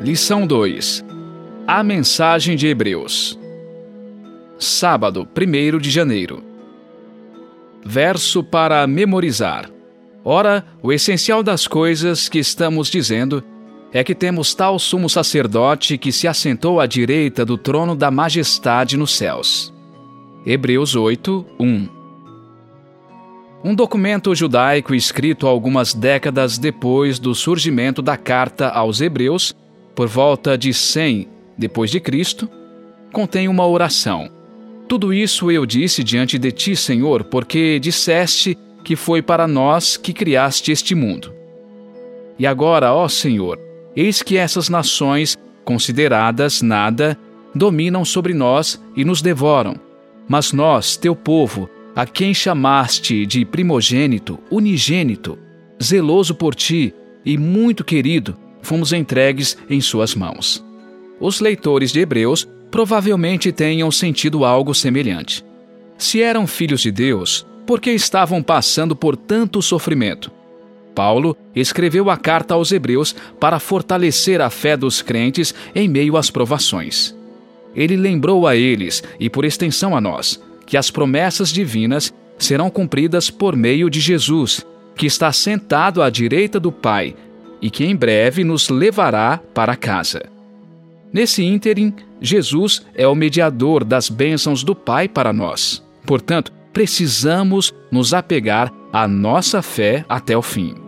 Lição 2 A mensagem de Hebreus. Sábado, 1 de janeiro. Verso para memorizar. Ora, o essencial das coisas que estamos dizendo é que temos tal sumo sacerdote que se assentou à direita do trono da majestade nos céus. Hebreus 8, 1 Um documento judaico escrito algumas décadas depois do surgimento da carta aos Hebreus, por volta de 100 depois de Cristo, contém uma oração. Tudo isso eu disse diante de ti, Senhor, porque disseste que foi para nós que criaste este mundo. E agora, ó Senhor, Eis que essas nações, consideradas nada, dominam sobre nós e nos devoram. Mas nós, teu povo, a quem chamaste de primogênito, unigênito, zeloso por ti e muito querido, fomos entregues em suas mãos. Os leitores de Hebreus provavelmente tenham sentido algo semelhante. Se eram filhos de Deus, por que estavam passando por tanto sofrimento? Paulo escreveu a carta aos Hebreus para fortalecer a fé dos crentes em meio às provações. Ele lembrou a eles, e por extensão a nós, que as promessas divinas serão cumpridas por meio de Jesus, que está sentado à direita do Pai e que em breve nos levará para casa. Nesse ínterim, Jesus é o mediador das bênçãos do Pai para nós. Portanto, precisamos nos apegar à nossa fé até o fim.